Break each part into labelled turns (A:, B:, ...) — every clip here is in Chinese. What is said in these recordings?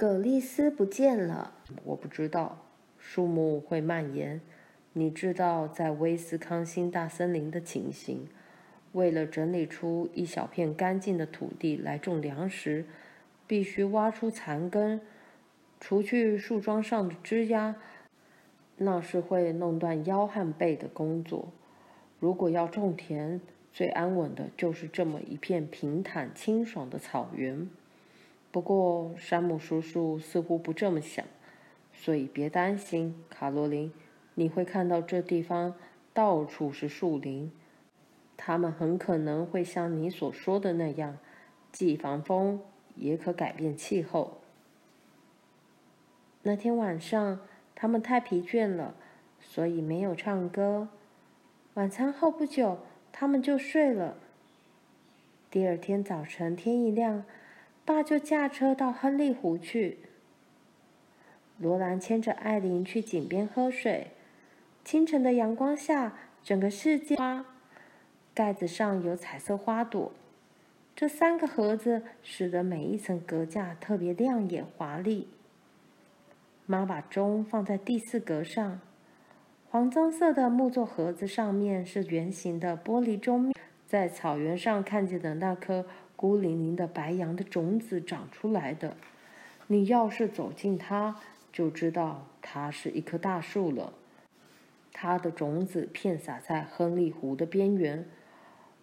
A: 葛丽丝不见了。我不知道，树木会蔓延。你知道，在威斯康星大森林的情形。为了整理出一小片干净的土地来种粮食，必须挖出残根，除去树桩上的枝丫，那是会弄断腰和背的工作。如果要种田，最安稳的就是这么一片平坦清爽的草原。不过，山姆叔叔似乎不这么想，所以别担心，卡罗琳，你会看到这地方到处是树林。它们很可能会像你所说的那样，既防风也可改变气候。那天晚上，他们太疲倦了，所以没有唱歌。晚餐后不久，他们就睡了。第二天早晨天一亮，爸就驾车到亨利湖去。罗兰牵着艾琳去井边喝水。清晨的阳光下，整个世界花。盖子上有彩色花朵，这三个盒子使得每一层格架特别亮眼华丽。妈把钟放在第四格上，黄棕色的木座盒子上面是圆形的玻璃钟。在草原上看见的那颗孤零零的白杨的种子长出来的，你要是走近它，就知道它是一棵大树了。它的种子片撒在亨利湖的边缘。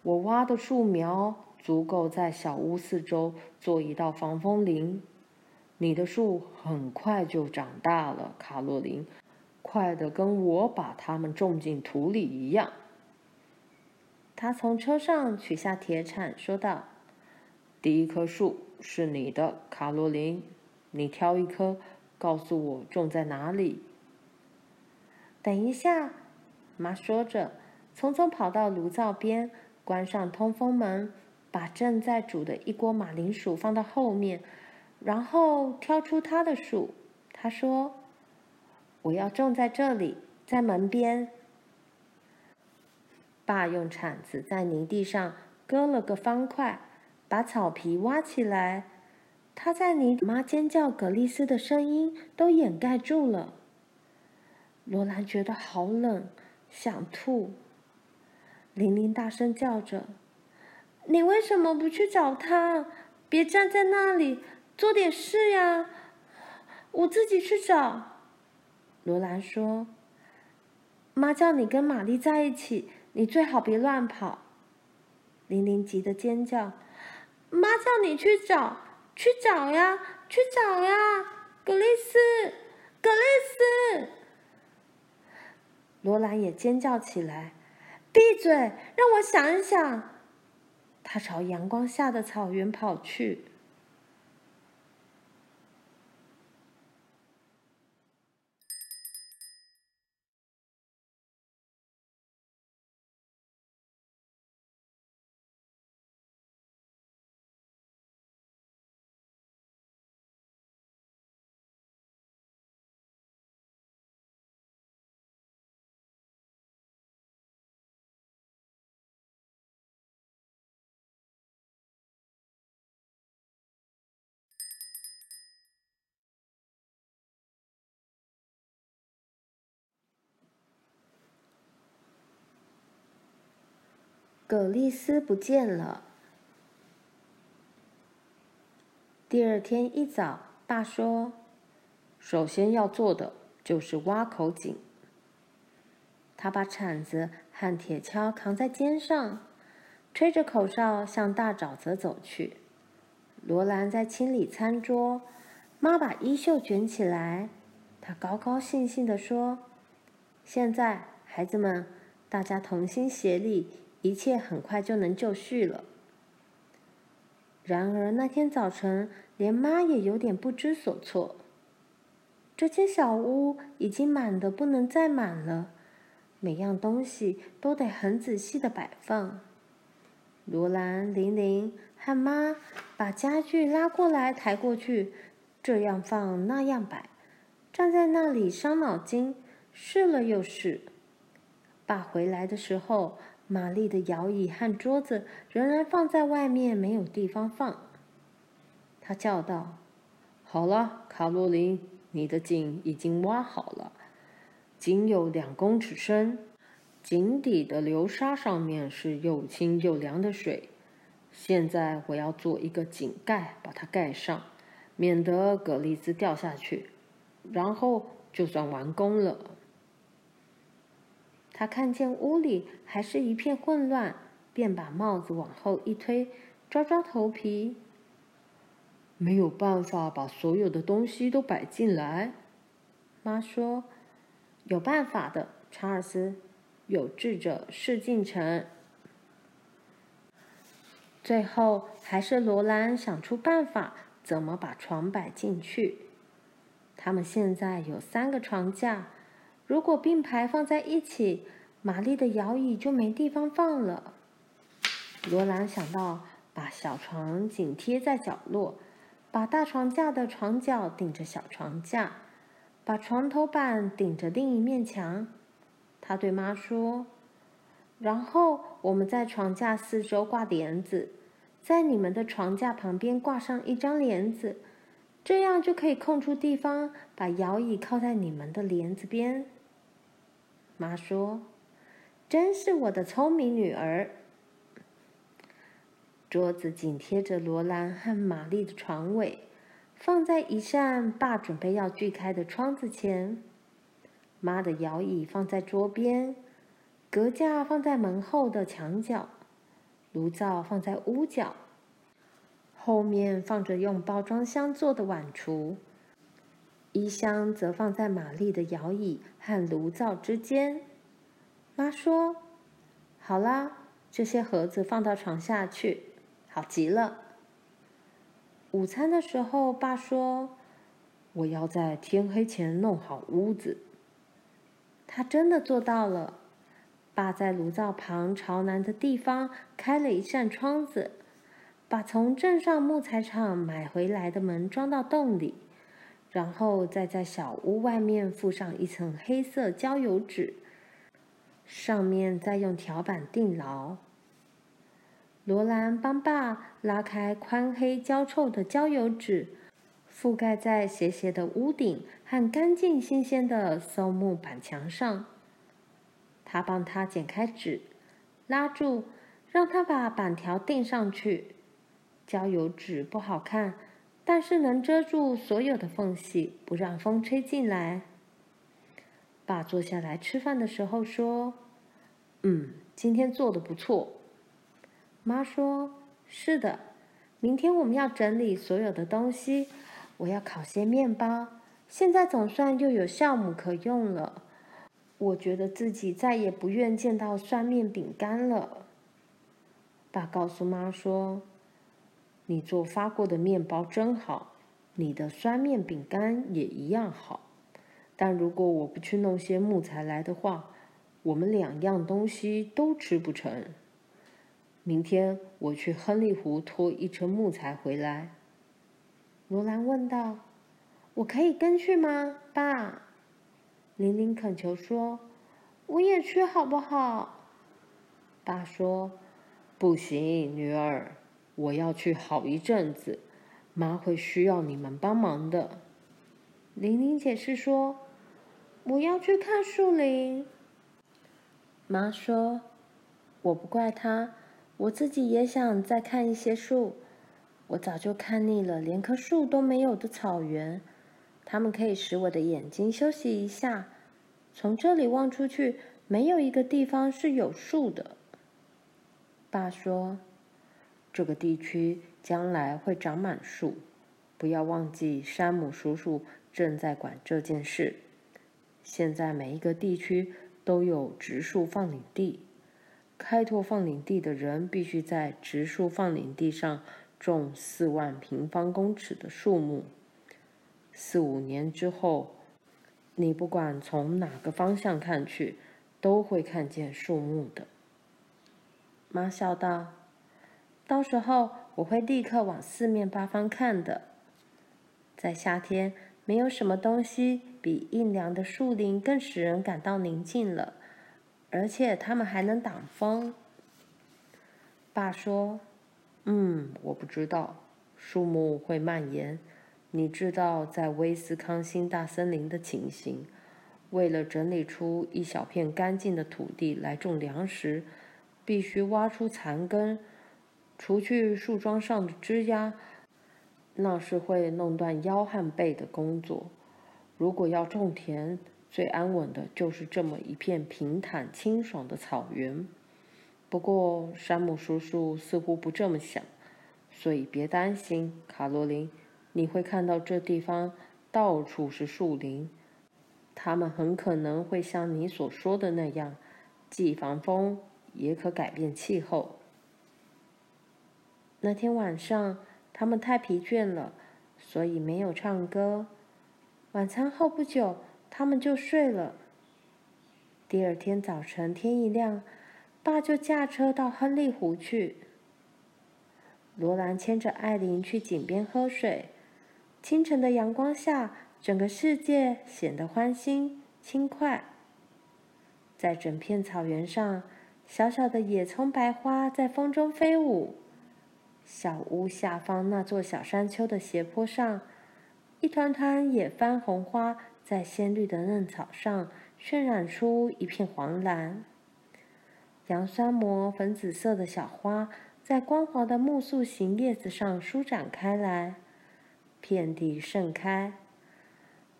A: 我挖的树苗足够在小屋四周做一道防风林。你的树很快就长大了，卡洛琳，快得跟我把它们种进土里一样。他从车上取下铁铲，说道：“第一棵树是你的，卡洛琳，你挑一棵，告诉我种在哪里。”等一下，妈说着，匆匆跑到炉灶边。关上通风门，把正在煮的一锅马铃薯放到后面，然后挑出他的树。他说：“我要种在这里，在门边。”爸用铲子在泥地上割了个方块，把草皮挖起来。他在泥妈尖叫格丽丝的声音都掩盖住了。罗兰觉得好冷，想吐。玲玲大声叫着：“你为什么不去找他？别站在那里，做点事呀！我自己去找。”罗兰说：“妈叫你跟玛丽在一起，你最好别乱跑。”玲玲急得尖叫：“妈叫你去找，去找呀，去找呀！格丽斯，格丽斯！”罗兰也尖叫起来。闭嘴！让我想一想。他朝阳光下的草原跑去。葛丽丝不见了。第二天一早，爸说：“首先要做的就是挖口井。”他把铲子和铁锹扛在肩上，吹着口哨向大沼泽走去。罗兰在清理餐桌，妈把衣袖卷起来，她高高兴兴地说：“现在，孩子们，大家同心协力。”一切很快就能就绪了。然而那天早晨，连妈也有点不知所措。这间小屋已经满得不能再满了，每样东西都得很仔细的摆放。罗兰、玲玲和妈把家具拉过来、抬过去，这样放那样摆，站在那里伤脑筋，试了又试。爸回来的时候。玛丽的摇椅和桌子仍然放在外面，没有地方放。他叫道：“好了，卡洛琳，你的井已经挖好了，井有两公尺深，井底的流沙上面是又清又凉的水。现在我要做一个井盖，把它盖上，免得葛丽丝掉下去，然后就算完工了。
B: 他看见屋里还是一片混乱，便把帽子往后一推，抓抓头皮。
A: 没有办法把所有的东西都摆进来。
B: 妈说：“有办法的，查尔斯，有志者事竟成。”最后，还是罗兰想出办法，怎么把床摆进去。他们现在有三个床架，如果并排放在一起，玛丽的摇椅就没地方放了。罗兰想到把小床紧贴在角落。把大床架的床脚顶着小床架，把床头板顶着另一面墙。他对妈说：“然后我们在床架四周挂帘子，在你们的床架旁边挂上一张帘子，这样就可以空出地方，把摇椅靠在你们的帘子边。”妈说：“真是我的聪明女儿。”桌子紧贴着罗兰和玛丽的床尾，放在一扇爸准备要锯开的窗子前。妈的摇椅放在桌边，隔架放在门后的墙角，炉灶放在屋角，后面放着用包装箱做的碗橱，衣箱则放在玛丽的摇椅和炉灶之间。妈说：“好啦，这些盒子放到床下去。”好极了。午餐的时候，爸说：“我要在天黑前弄好屋子。”他真的做到了。爸在炉灶旁朝南的地方开了一扇窗子，把从镇上木材厂买回来的门装到洞里，然后再在小屋外面覆上一层黑色焦油纸，上面再用条板钉牢。罗兰帮爸拉开宽黑焦臭的焦油纸，覆盖在斜斜的屋顶和干净新鲜的松木板墙上。他帮他剪开纸，拉住，让他把板条钉上去。焦油纸不好看，但是能遮住所有的缝隙，不让风吹进来。爸坐下来吃饭的时候说：“嗯，今天做的不错。”妈说：“是的，明天我们要整理所有的东西。我要烤些面包。现在总算又有酵母可用了。我觉得自己再也不愿见到酸面饼干了。”爸告诉妈说：“你做发过的面包真好，你的酸面饼干也一样好。但如果我不去弄些木材来的话，我们两样东西都吃不成。”明天我去亨利湖拖一车木材回来。罗兰问道：“我可以跟去吗，爸？”玲玲恳求说：“我也去好不好？”爸说：“不行，女儿，我要去好一阵子，妈会需要你们帮忙的。”玲玲解释说：“我要去看树林。”妈说：“我不怪她。”我自己也想再看一些树，我早就看腻了连棵树都没有的草原。它们可以使我的眼睛休息一下。从这里望出去，没有一个地方是有树的。爸说：“这个地区将来会长满树，不要忘记山姆叔叔正在管这件事。现在每一个地区都有植树放领地。”开拓放领地的人必须在植树放领地上种四万平方公尺的树木。四五年之后，你不管从哪个方向看去，都会看见树木的。妈笑道：“到时候我会立刻往四面八方看的。在夏天，没有什么东西比阴凉的树林更使人感到宁静了。”而且它们还能挡风。爸说：“嗯，我不知道，树木会蔓延，
A: 你知道在威斯康星大森林的情形。为了整理出一小片干净的土地来种粮食，必须挖出残根，除去树桩上的枝丫，那是会弄断腰和背的工作。如果要种田，最安稳的就是这么一片平坦清爽的草原。不过，山姆叔叔似乎不这么想，所以别担心，卡罗琳，你会看到这地方到处是树林。它们很可能会像你所说的那样，既防风也可改变气候。那天晚上，他们太疲倦了，所以没有唱歌。晚餐后不久，他们就睡了。第二天早晨天一亮，爸就驾车到亨利湖去。罗兰牵着艾琳去井边喝水。清晨的阳光下，整个世界显得欢欣轻快。在整片草原上，小小的野葱白花在风中飞舞。小屋下方那座小山丘的斜坡上，一团团野番红花在鲜绿的嫩草上渲染出一片黄蓝。洋酸膜粉紫色的小花在光滑的木塑形叶子上舒展开来，遍地盛开。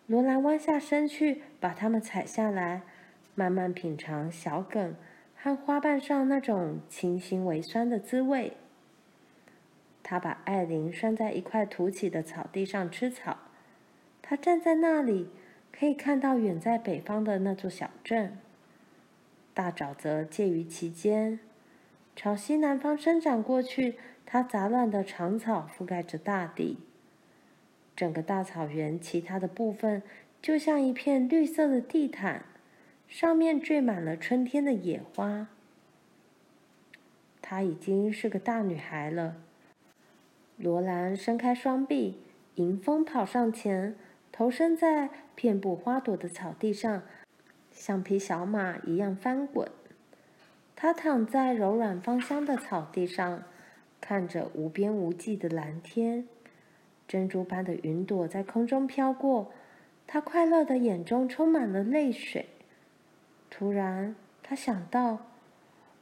A: 罗兰弯下身去，把它们采下来，慢慢品尝小梗和花瓣上那种清新微酸的滋味。他把艾琳拴在一块凸起的草地上吃草。他站在那里，可以看到远在北方的那座小镇。大沼泽介于其间，朝西南方伸展过去，它杂乱的长草覆盖着大地。整个大草原其他的部分就像一片绿色的地毯，上面缀满了春天的野花。她已经是个大女孩了。罗兰伸开双臂，迎风跑上前，投身在遍布花朵的草地上，像匹小马一样翻滚。她躺在柔软芳香的草地上，看着无边无际的蓝天。珍珠般的云朵在空中飘过，他快乐的眼中充满了泪水。突然，他想到：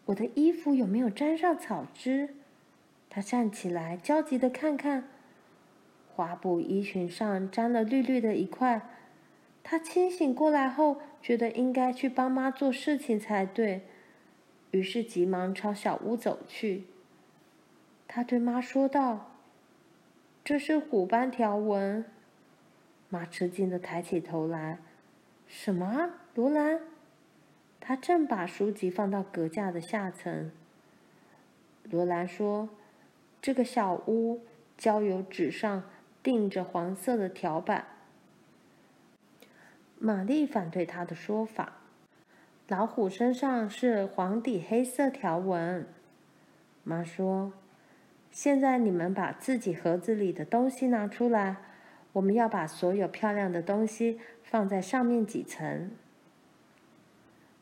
A: 我的衣服有没有沾上草汁？他站起来，焦急的看看，花布衣裙上沾了绿绿的一块。他清醒过来后，觉得应该去帮妈做事情才对，于是急忙朝小屋走去。他对妈说道。这是虎斑条纹。妈吃惊的抬起头来：“什么，罗兰？”他正把书籍放到阁架的下层。罗兰说：“这个小屋焦油纸上钉着黄色的条板。”玛丽反对她的说法：“老虎身上是黄底黑色条纹。”妈说。现在你们把自己盒子里的东西拿出来，我们要把所有漂亮的东西放在上面几层。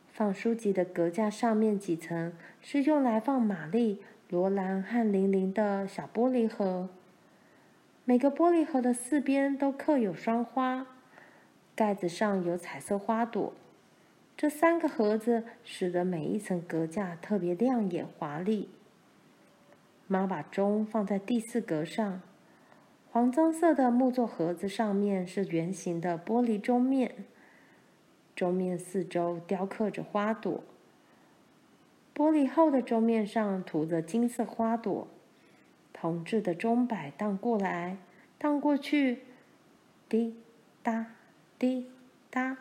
A: 放书籍的格架上面几层是用来放玛丽、罗兰和玲玲的小玻璃盒。每个玻璃盒的四边都刻有双花，盖子上有彩色花朵。这三个盒子使得每一层格架特别亮眼华丽。妈把钟放在第四格上，黄棕色的木座盒子上面是圆形的玻璃钟面，钟面四周雕刻着花朵。玻璃后的钟面上涂着金色花朵，铜制的钟摆荡过来荡过去，滴答滴答。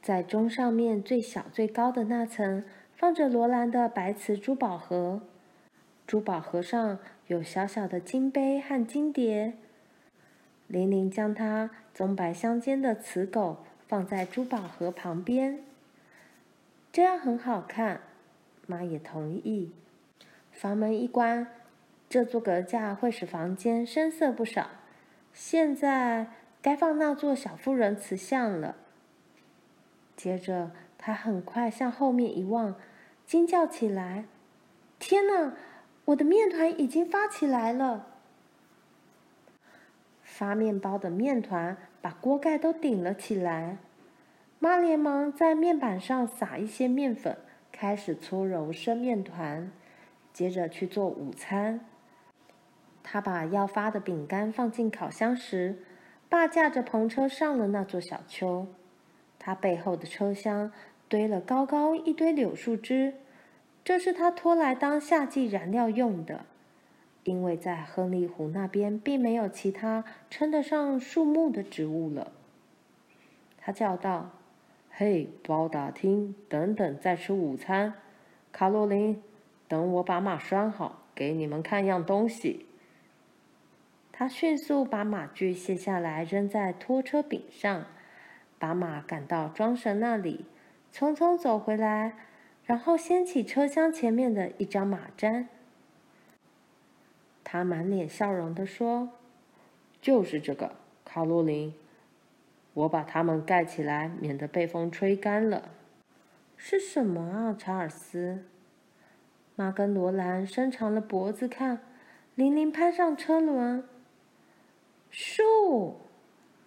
A: 在钟上面最小最高的那层放着罗兰的白瓷珠宝盒。珠宝盒上有小小的金杯和金碟。玲玲将她棕白相间的瓷狗放在珠宝盒旁边，这样很好看。妈也同意。房门一关，这座阁架会使房间深色不少。现在该放那座小妇人瓷像了。接着，她很快向后面一望，惊叫起来：“天哪！”我的面团已经发起来了。发面包的面团把锅盖都顶了起来。妈连忙在面板上撒一些面粉，开始搓揉生面团，接着去做午餐。她把要发的饼干放进烤箱时，爸驾着篷车上了那座小丘。他背后的车厢堆了高高一堆柳树枝，这是他拖来当夏季燃料用的。因为在亨利湖那边并没有其他称得上树木的植物了。他叫道。嘿，包打听，等等再吃午餐。卡洛琳，等我把马拴好，给你们看样东西。他迅速把马具卸下来，扔在拖车柄上，把马赶到装神那里，匆匆走回来，然后掀起车厢前面的一张马毡。他满脸笑容地说：“就是这个，卡洛琳。”我把它们盖起来，免得被风吹干了。是什么啊，查尔斯？妈跟罗兰伸长了脖子看，玲玲攀上车轮。树！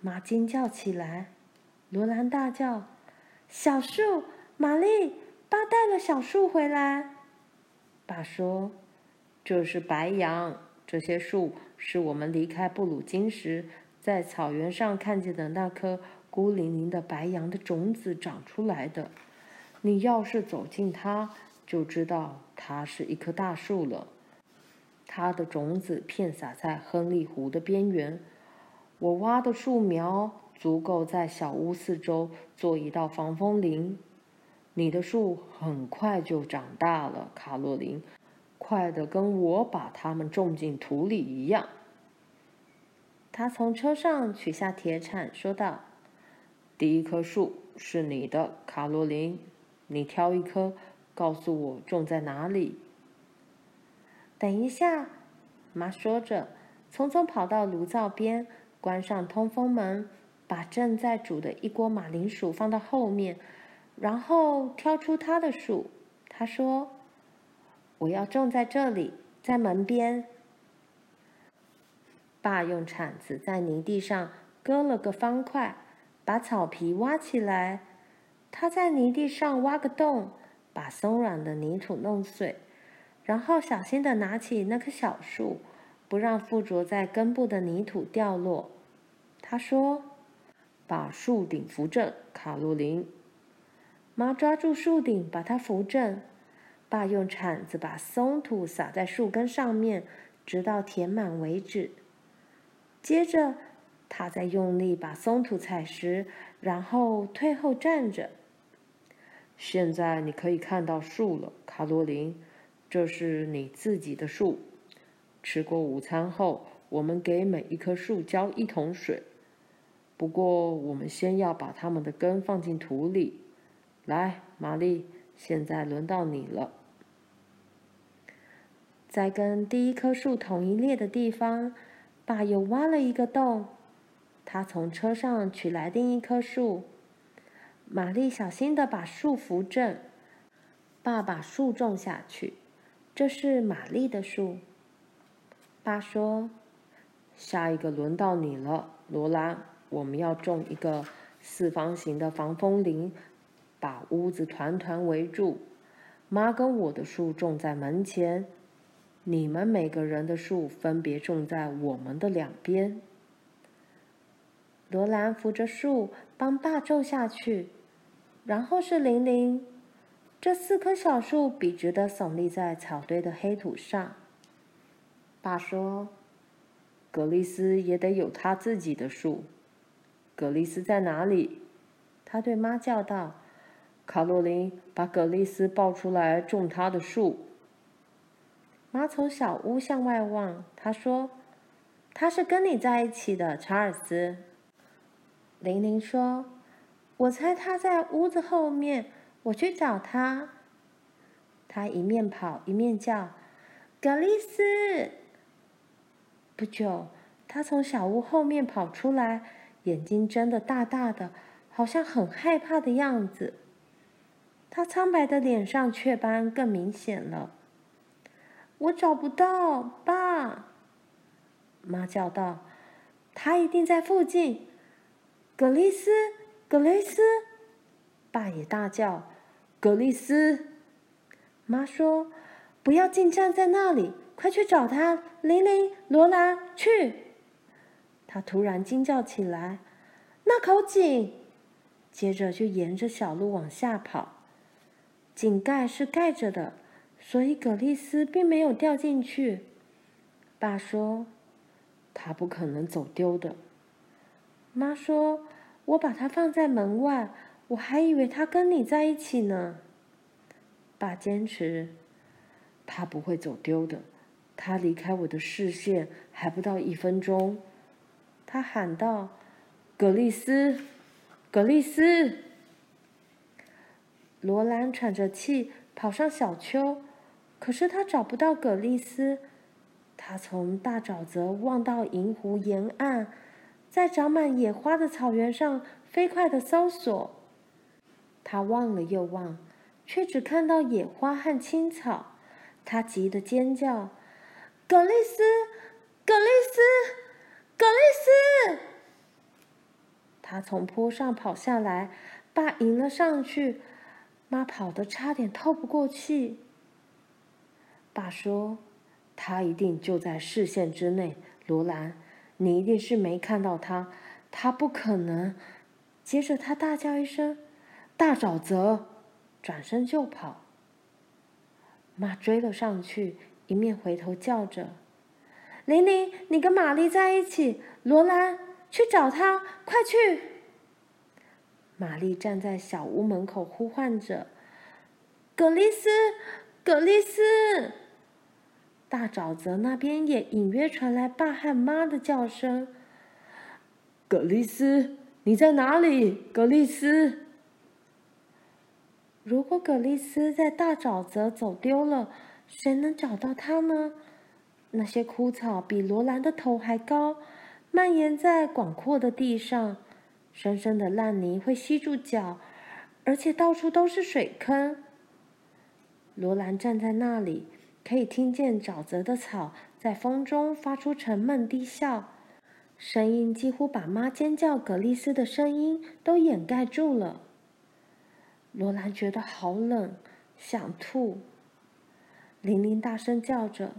A: 妈惊叫起来。罗兰大叫：“小树！玛丽，爸带了小树回来。”爸说：“这是白杨，这些树是我们离开布鲁金时。”在草原上看见的那颗孤零零的白杨的种子长出来的，你要是走近它，就知道它是一棵大树了。它的种子片撒在亨利湖的边缘。我挖的树苗足够在小屋四周做一道防风林。你的树很快就长大了，卡洛琳，快得跟我把它们种进土里一样。他从车上取下铁铲，说道：“第一棵树是你的，卡洛琳，你挑一棵，告诉我种在哪里。”等一下，妈说着，匆匆跑到炉灶边，关上通风门，把正在煮的一锅马铃薯放到后面，然后挑出她的树。她说：“我要种在这里，在门边。”爸用铲子在泥地上割了个方块，把草皮挖起来。他在泥地上挖个洞，把松软的泥土弄碎，然后小心地拿起那棵小树，不让附着在根部的泥土掉落。他说：“把树顶扶正，卡洛琳。”妈抓住树顶，把它扶正。爸用铲子把松土撒在树根上面，直到填满为止。接着，他再用力把松土踩实，然后退后站着。现在你可以看到树了，卡洛琳，这是你自己的树。吃过午餐后，我们给每一棵树浇一桶水。不过，我们先要把它们的根放进土里。来，玛丽，现在轮到你了。在跟第一棵树同一列的地方。爸又挖了一个洞，他从车上取来另一棵树。玛丽小心地把树扶正，爸把树种下去。这是玛丽的树。爸说：“下一个轮到你了，罗拉。我们要种一个四方形的防风林，把屋子团团围住。妈跟我的树种在门前。”你们每个人的树分别种在我们的两边。罗兰扶着树帮爸种下去，然后是玲玲。这四棵小树笔直地耸立在草堆的黑土上。爸说：“格丽斯也得有他自己的树。”格丽斯在哪里？他对妈叫道：“卡洛琳，把格丽斯抱出来种他的树。”妈从小屋向外望，她说：“他是跟你在一起的，查尔斯。”玲玲说：“我猜他在屋子后面，我去找他。”他一面跑一面叫：“格丽斯！”不久，他从小屋后面跑出来，眼睛睁得大大的，好像很害怕的样子。他苍白的脸上雀斑更明显了。我找不到爸，妈叫道：“他一定在附近。格丽斯，格丽斯！爸也大叫：“格丽斯！”妈说：“不要净站在那里，快去找他！”玲玲、罗兰，去！他突然惊叫起来：“那口井！”接着就沿着小路往下跑。井盖是盖着的，所以葛丽丝并没有掉进去。爸说：“她不可能走丢的。”妈说：“我把她放在门外，我还以为她跟你在一起呢。”爸坚持：“他不会走丢的，他离开我的视线还不到一分钟。”他喊道：“葛丽丝，葛丽丝！”罗兰喘着气跑上小丘，可是他找不到葛丽丝。他从大沼泽望到银湖沿岸，在长满野花的草原上飞快地搜索。他望了又望，却只看到野花和青草。他急得尖叫：“葛丽丝，葛丽丝，葛丽丝！”他从坡上跑下来，爸迎了上去。妈跑得差点透不过气。爸说：“他一定就在视线之内，罗兰，你一定是没看到他，他不可能。”接着他大叫一声：“大沼泽！”转身就跑。妈追了上去，一面回头叫着：“玲玲，你跟玛丽在一起，罗兰，去找他，快去！”玛丽站在小屋门口呼唤着：“葛丽丝，葛丽丝！”大沼泽那边也隐约传来爸和妈的叫声：“格丽斯，你在哪里？格丽斯！”如果格丽丝在大沼泽走丢了，谁能找到她呢？那些枯草比罗兰的头还高，蔓延在广阔的地上。深深的烂泥会吸住脚，而且到处都是水坑。罗兰站在那里，可以听见沼泽的草在风中发出沉闷低笑，声音几乎把妈尖叫葛丽丝的声音都掩盖住了。罗兰觉得好冷，想吐。玲玲大声叫着：“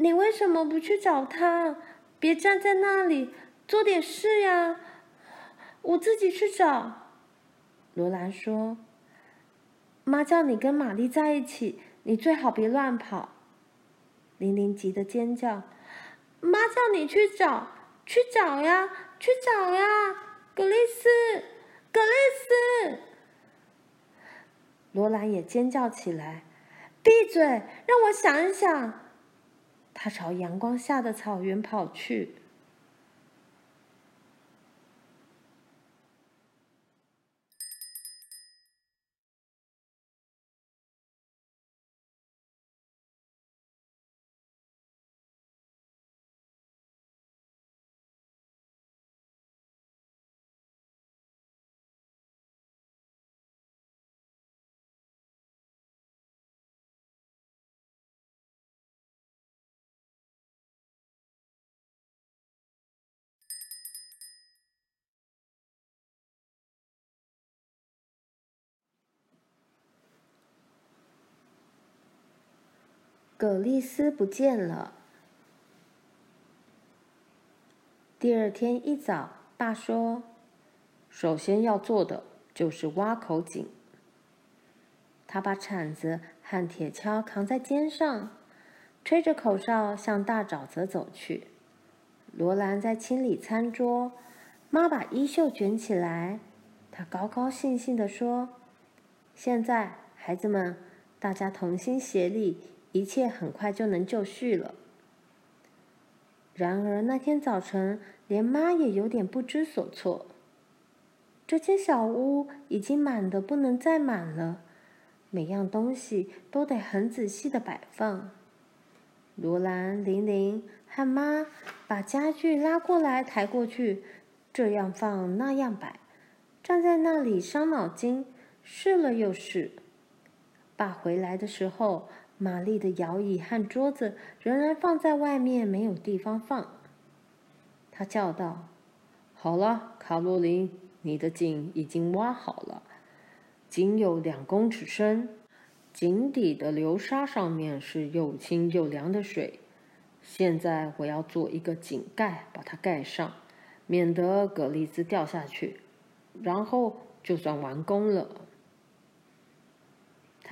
A: 你为什么不去找他？别站在那里，做点事呀！”我自己去找。罗兰说：“妈叫你跟玛丽在一起，你最好别乱跑。”玲玲急得尖叫：“妈叫你去找，去找呀，去找呀！格丽斯，格丽斯！”罗兰也尖叫起来：“闭嘴，让我想一想。”她朝阳光下的草原跑去。葛丽丝不见了。第二天一早，爸说：“首先要做的就是挖口井。”他把铲子和铁锹扛在肩上，吹着口哨向大沼泽走去。罗兰在清理餐桌，妈把衣袖卷起来，她高高兴兴地说：“现在，孩子们，大家同心协力。”一切很快就能就绪了。然而那天早晨，连妈也有点不知所措。这间小屋已经满得不能再满了，每样东西都得很仔细的摆放。罗兰、玲玲和妈把家具拉过来、抬过去，这样放那样摆，站在那里伤脑筋，试了又试。爸回来的时候。玛丽的摇椅和桌子仍然放在外面，没有地方放。他叫道：“好了，卡洛琳，你的井已经挖好了，井有两公尺深，井底的流沙上面是又清又凉的水。现在我要做一个井盖，把它盖上，免得葛丽丝掉下去，然后就算完工了。”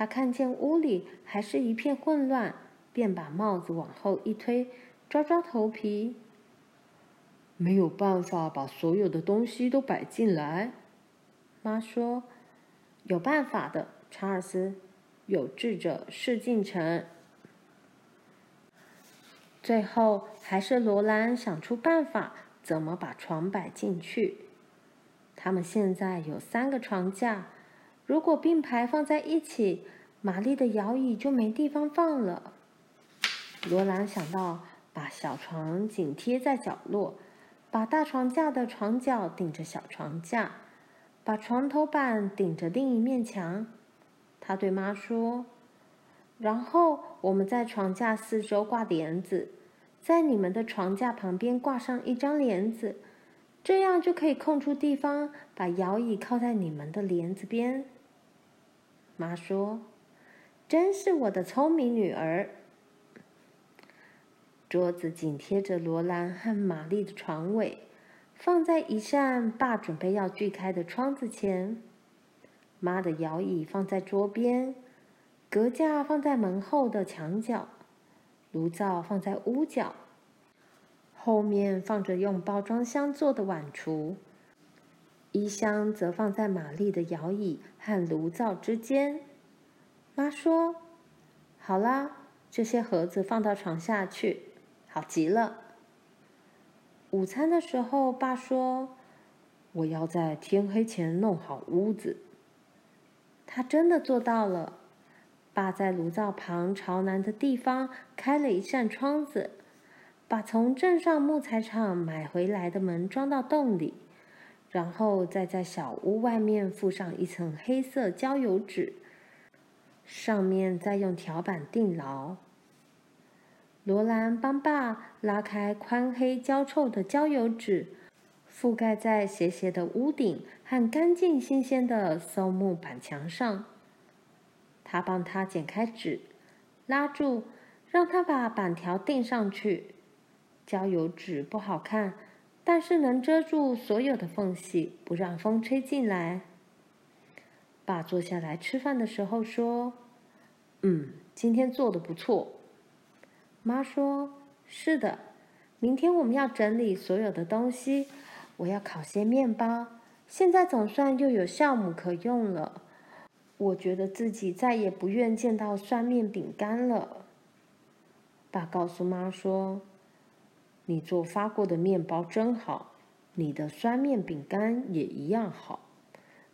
B: 他看见屋里还是一片混乱，便把帽子往后一推，抓抓头皮。
A: 没有办法把所有的东西都摆进来。
B: 妈说：“有办法的，查尔斯。有志者事竟成。”最后还是罗兰想出办法，怎么把床摆进去。他们现在有三个床架。如果并排放在一起，玛丽的摇椅就没地方放了。罗兰想到把小床紧贴在角落，把大床架的床脚顶着小床架，把床头板顶着另一面墙。他对妈说：“然后我们在床架四周挂帘子，在你们的床架旁边挂上一张帘子，这样就可以空出地方，把摇椅靠在你们的帘子边。”妈说：“真是我的聪明女儿。”桌子紧贴着罗兰和玛丽的床尾，放在一扇爸准备要锯开的窗子前。妈的摇椅放在桌边，隔架放在门后的墙角，炉灶放在屋角，后面放着用包装箱做的碗橱。衣箱则放在玛丽的摇椅和炉灶之间。妈说：“好啦，这些盒子放到床下去，好极了。”午餐的时候，爸说：“
A: 我要在天黑前弄好屋子。”
B: 他真的做到了。爸在炉灶旁朝南的地方开了一扇窗子，把从镇上木材厂买回来的门装到洞里。然后再在小屋外面附上一层黑色焦油纸，上面再用条板钉牢。罗兰帮爸拉开宽黑焦臭的焦油纸，覆盖在斜斜的屋顶和干净新鲜的松木板墙上。他帮他剪开纸，拉住，让他把板条钉上去。焦油纸不好看。但是能遮住所有的缝隙，不让风吹进来。爸坐下来吃饭的时候说：“
A: 嗯，今天做的不错。”
B: 妈说：“是的，明天我们要整理所有的东西。我要烤些面包。现在总算又有酵母可用了。我觉得自己再也不愿见到酸面饼干了。”爸告诉妈说。
A: 你做发过的面包真好，你的酸面饼干也一样好。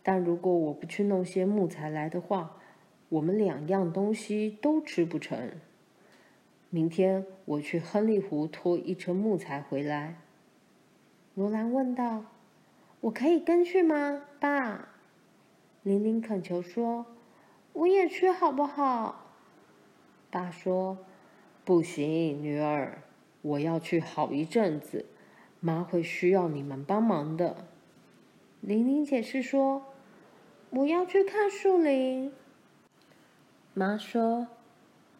A: 但如果我不去弄些木材来的话，我们两样东西都吃不成。明天我去亨利湖拖一车木材回来。
B: 罗兰问道：“我可以跟去吗，爸？”玲玲恳求说：“我也去好不好？”
A: 爸说：“不行，女儿。”我要去好一阵子，妈会需要你们帮忙的。
B: 玲玲解释说：“我要去看树林。”妈说：“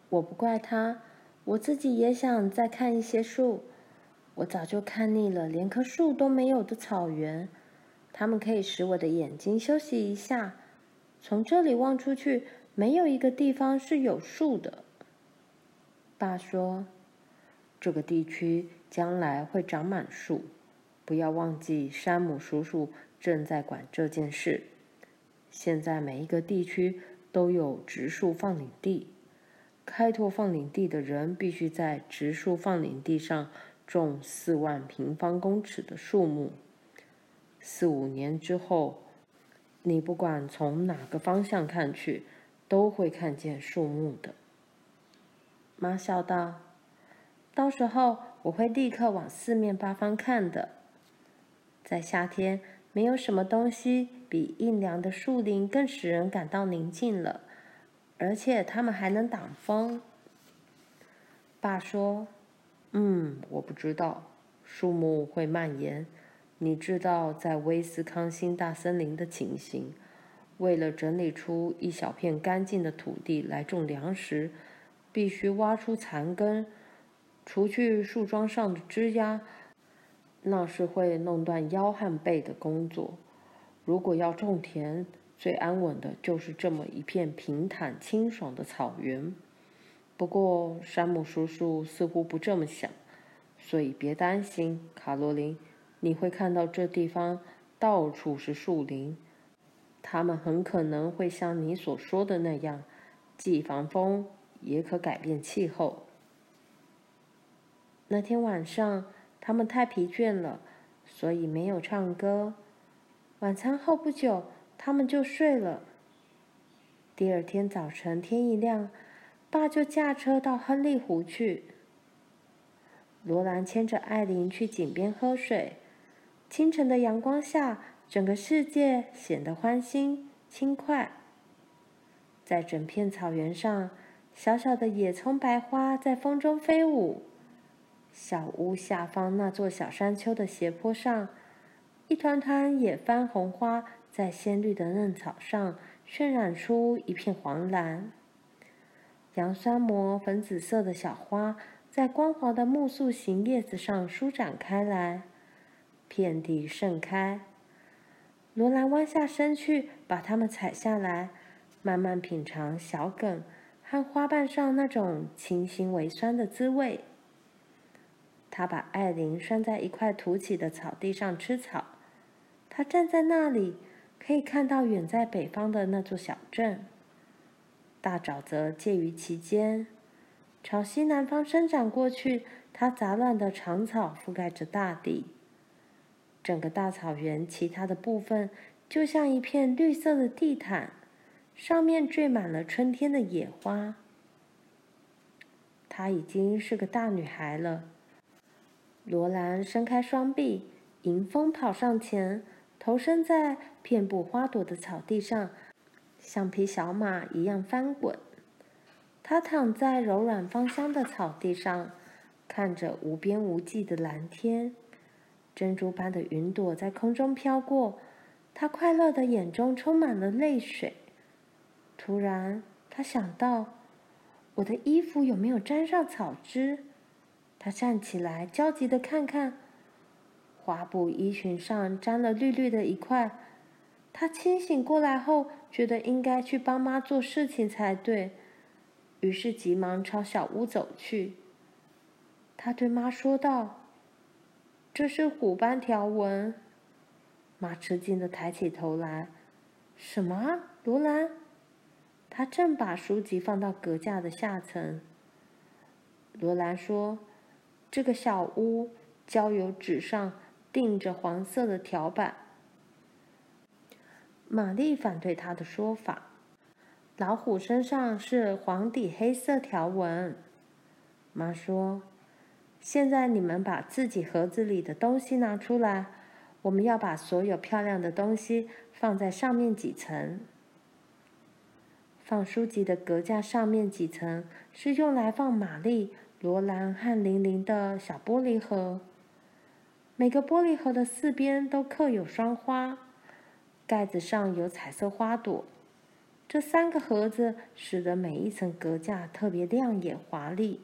B: 我不怪她，我自己也想再看一些树。我早就看腻了连棵树都没有的草原，它们可以使我的眼睛休息一下。从这里望出去，没有一个地方是有树的。”爸说。
A: 这个地区将来会长满树，不要忘记山姆叔叔正在管这件事。现在每一个地区都有植树放领地，开拓放领地的人必须在植树放领地上种四万平方公尺的树木。四五年之后，你不管从哪个方向看去，都会看见树木的。
B: 妈笑道。到时候我会立刻往四面八方看的。在夏天，没有什么东西比阴凉的树林更使人感到宁静了，而且它们还能挡风。爸说：“
A: 嗯，我不知道，树木会蔓延。你知道，在威斯康星大森林的情形。为了整理出一小片干净的土地来种粮食，必须挖出残根，除去树桩上的枝丫，那是会弄断腰和背的工作。如果要种田，最安稳的就是这么一片平坦清爽的草原。不过，山姆叔叔似乎不这么想，所以别担心，卡罗琳，你会看到这地方到处是树林。它们很可能会像你所说的那样，既防风也可改变气候。那天晚上，他们太疲倦了，所以没有唱歌。晚餐后不久，他们就睡了。第二天早晨天一亮，爸就驾车到亨利湖去。罗兰牵着艾琳去井边喝水。清晨的阳光下，整个世界显得欢欣轻快。在整片草原上，小小的野葱白花在风中飞舞。小屋下方那座小山丘的斜坡上，一团团野番红花在鲜绿的嫩草上渲染出一片黄蓝。洋酸膜粉紫色的小花在光滑的木塑形叶子上舒展开来，遍地盛开。罗兰弯下身去，把它们采下来，慢慢品尝小梗和花瓣上那种清新微酸的滋味。他把艾琳拴在一块凸起的草地上吃草。他站在那里，可以看到远在北方的那座小镇。大沼泽介于其间，朝西南方伸展过去，它杂乱的长草覆盖着大地。整个大草原，其他的部分就像一片绿色的地毯，上面缀满了春天的野花。她已经是个大女孩了。罗兰伸开双臂，迎风跑上前，投身在遍布花朵的草地上，像匹小马一样翻滚。她躺在柔软芳香的草地上，看着无边无际的蓝天。珍珠般的云朵在空中飘过，他快乐的眼中充满了泪水。突然，他想到：我的衣服有没有沾上草汁？他站起来，焦急的看看，花布衣裙上沾了绿绿的一块。他清醒过来后，觉得应该去帮妈做事情才对，于是急忙朝小屋走去。他对妈说道。这是虎斑条纹。妈吃惊的抬起头来：“什么？罗兰？”她正把书籍放到阁架的下层。罗兰说：“这个小屋焦油纸上钉着黄色的条板。”玛丽反对她的说法：“老虎身上是黄底黑色条纹。”妈说。现在你们把自己盒子里的东西拿出来，我们要把所有漂亮的东西放在上面几层。放书籍的格架上面几层是用来放玛丽、罗兰和玲玲的小玻璃盒。每个玻璃盒的四边都刻有双花，盖子上有彩色花朵。这三个盒子使得每一层格架特别亮眼华丽。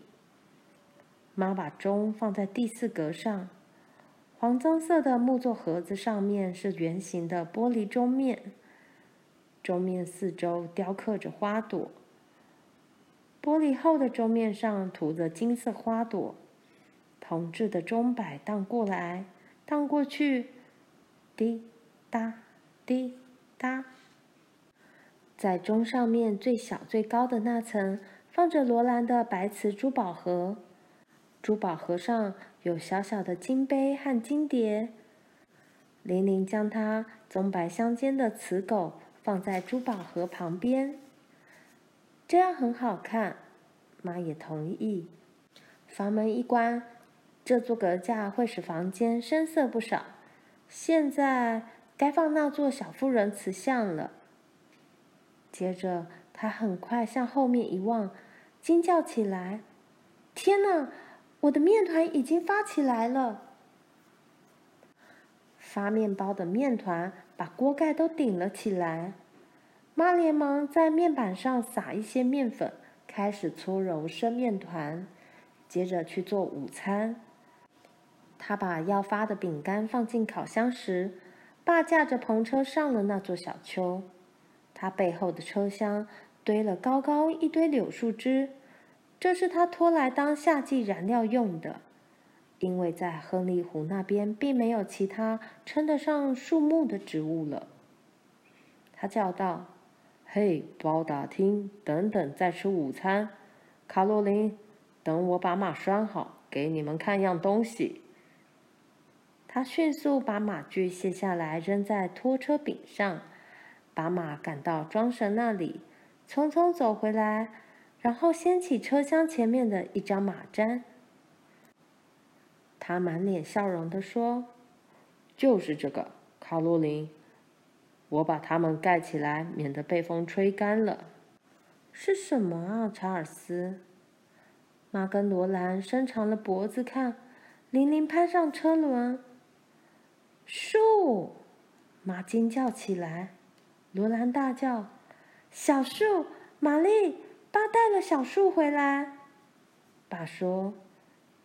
A: 妈把钟放在第四格上，黄棕色的木座盒子上面是圆形的玻璃钟面，钟面四周雕刻着花朵。玻璃后的钟面上涂着金色花朵，铜制的钟摆荡过来荡过去，滴答滴答。在钟上面最小最高的那层放着罗兰的白瓷珠宝盒。珠宝盒上有小小的金杯和金碟。玲玲将她棕白相间的瓷狗放在珠宝盒旁边，这样很好看。妈也同意。房门一关，这座阁架会使房间深色不少。现在该放那座小妇人瓷像了。接着，她很快向后面一望，惊叫起来：“天哪！”我的面团已经发起来了。发面包的面团把锅盖都顶了起来。妈连忙在面板上撒一些面粉，开始搓揉生面团，接着去做午餐。他把要发的饼干放进烤箱时，爸驾着篷车上了那座小丘。他背后的车厢堆了高高一堆柳树枝，这是他拖来当夏季燃料用的。因为在亨利湖那边并没有其他称得上树木的植物了。他叫道：“嘿，包打听，等等再吃午餐。卡洛琳，等我把马拴好，给你们看样东西。”他迅速把马具卸下来，扔在拖车柄上，把马赶到装神那里，匆匆走回来，然后掀起车厢前面的一张马毡。他满脸笑容地说：“就是这个，卡洛琳，我把它们盖起来，免得被风吹干了。”是什么啊，查尔斯？妈跟罗兰伸长了脖子看，琳琳攀上车轮。树！妈惊叫起来，罗兰大叫：“小树！玛丽，爸带了小树回来。”爸说：“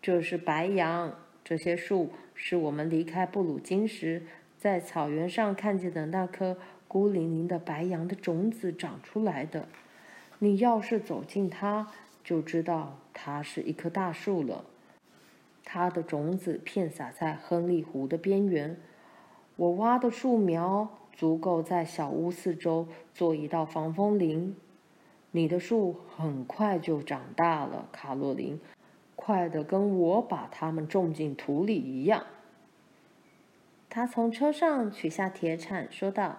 A: 这是白杨，这些树是我们离开布鲁金时在草原上看见的那棵孤零零的白杨的种子长出来的。你要是走近它，就知道它是一棵大树了。它的种子片撒在亨利湖的边缘。”我挖的树苗足够在小屋四周做一道防风林。你的树很快就长大了，卡洛琳，快得跟我把它们种进土里一样。他从车上取下铁铲，说道：“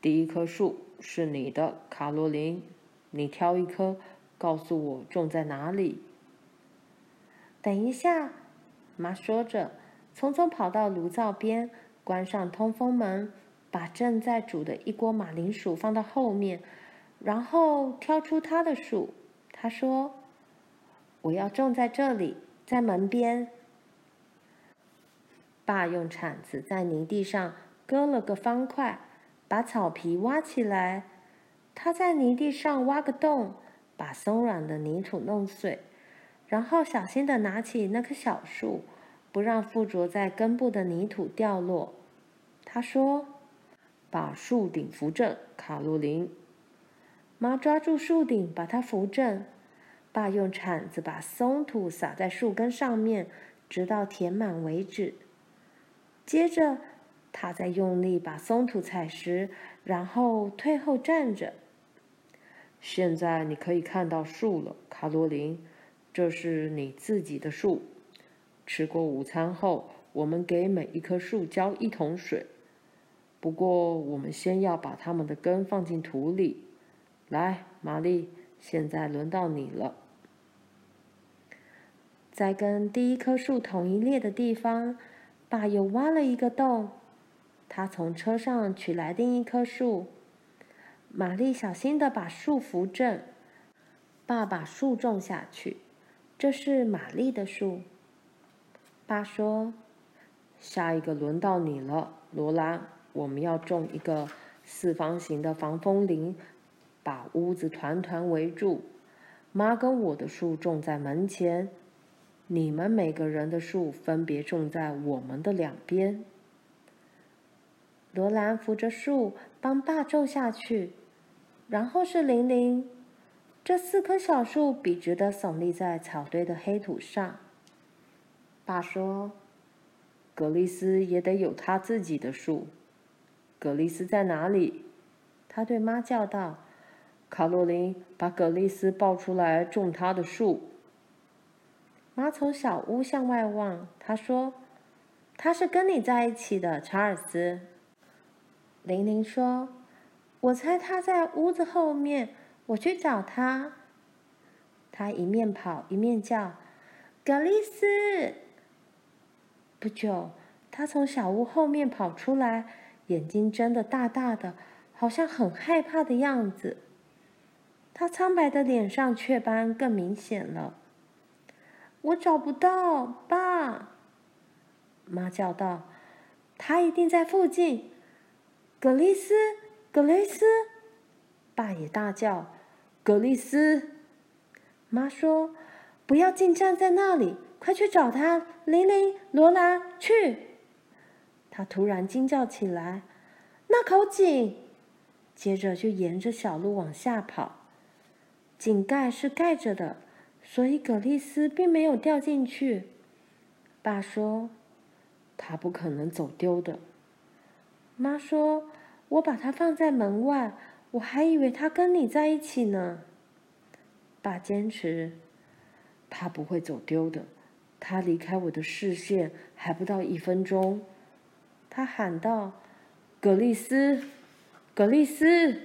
A: 第一棵树是你的，卡洛琳，你挑一棵，告诉我种在哪里。”等一下，妈说着，匆匆跑到炉灶边。关上通风门，把正在煮的一锅马铃薯放到后面，然后挑出他的树。他说：“我要种在这里，在门边。”爸用铲子在泥地上割了个方块，把草皮挖起来。他在泥地上挖个洞，把松软的泥土弄碎，然后小心地拿起那棵小树。不让附着在根部的泥土掉落，他说：“把树顶扶正，卡洛琳。”妈抓住树顶，把它扶正。爸用铲子把松土撒在树根上面，直到填满为止。接着，他再用力把松土踩实，然后退后站着。现在你可以看到树了，卡洛琳，这是你自己的树。吃过午餐后，我们给每一棵树浇一桶水。不过，我们先要把它们的根放进土里。来，玛丽，现在轮到你了。在跟第一棵树同一列的地方，爸又挖了一个洞。他从车上取来另一棵树。玛丽小心的把树扶正。爸把树种下去。这是玛丽的树。爸说：“下一个轮到你了，罗拉。我们要种一个四方形的防风林，把屋子团团围住。妈跟我的树种在门前，你们每个人的树分别种在我们的两边。”罗兰扶着树帮爸种下去，然后是玲玲。这四棵小树笔直地耸立在草堆的黑土上。爸说：“格丽斯也得有他自己的树。格丽斯在哪里？”他对妈叫道：“卡洛琳，把格丽斯抱出来种他的树。”妈从小屋向外望，她说：“他是跟你在一起的，查尔斯。”玲玲说：“我猜他在屋子后面，我去找他。”他一面跑一面叫：“格丽斯！”不久，他从小屋后面跑出来，眼睛睁得大大的，好像很害怕的样子。他苍白的脸上雀斑更明显了。我找不到爸，妈叫道：“他一定在附近。格丽斯，格丽斯！爸也大叫：“格丽斯！”妈说：“不要净站在那里，快去找他！”玲玲、罗兰，去！他突然惊叫起来：“那口井！”接着就沿着小路往下跑。井盖是盖着的，所以葛丽丝并没有掉进去。爸说：“他不可能走丢的。”妈说：“我把它放在门外，我还以为他跟你在一起呢。”爸坚持：“他不会走丢的，他离开我的视线还不到一分钟。”他喊道：“葛丽丝，葛丽丝！”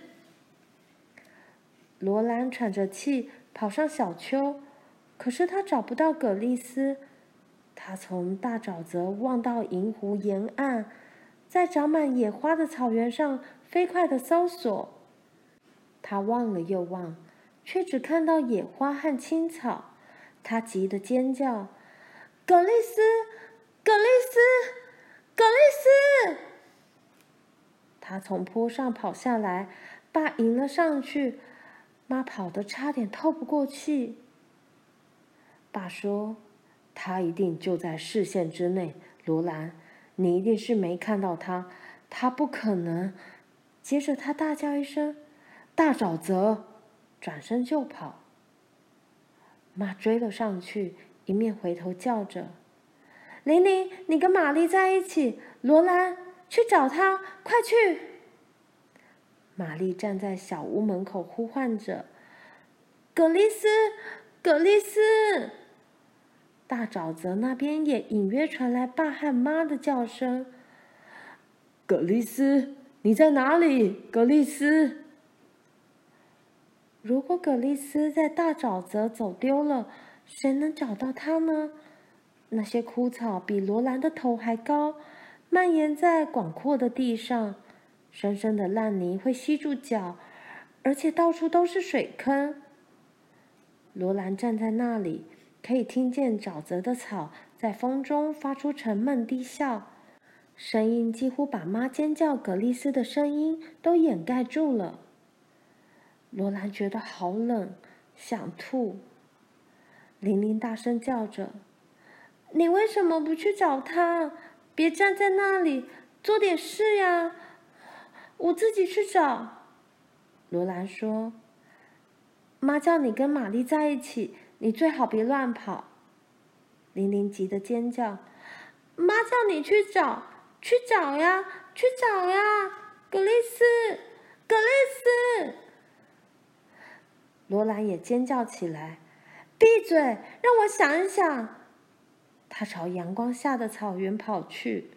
A: 罗兰喘着气跑上小丘，可是他找不到葛丽丝。他从大沼泽望到银湖沿岸。在长满野花的草原上飞快地搜索，他望了又望，却只看到野花和青草。他急得尖叫：“葛丽丝，葛丽丝，葛丽丝！”他从坡上跑下来，爸迎了上去，妈跑得差点透不过气。爸说：“他一定就在视线之内，罗兰。”你一定是没看到他，他不可能。接着他大叫一声：“大沼泽！”转身就跑。妈追了上去，一面回头叫着：“玲玲，你跟玛丽在一起。罗兰，去找他，快去！”玛丽站在小屋门口呼唤着：“葛丽丝，葛丽丝！”大沼泽那边也隐约传来爸和妈的叫声：“葛丽丝，你在哪里？葛丽丝！”如果葛丽丝在大沼泽走丢了，谁能找到她呢？那些枯草比罗兰的头还高，蔓延在广阔的地上，深深的烂泥会吸住脚，而且到处都是水坑。罗兰站在那里。可以听见沼泽的草在风中发出沉闷低笑，声音几乎把妈尖叫葛丽丝的声音都掩盖住了。罗兰觉得好冷，想吐。玲玲大声叫着：“你为什么不去找他？别站在那里，做点事呀！我自己去找。”罗兰说：“妈叫你跟玛丽在一起。”你最好别乱跑！玲玲急得尖叫：“妈叫你去找，去找呀，去找呀！”格丽斯，格丽斯！罗兰也尖叫起来：“闭嘴，让我想一想！”她朝阳光下的草原跑去。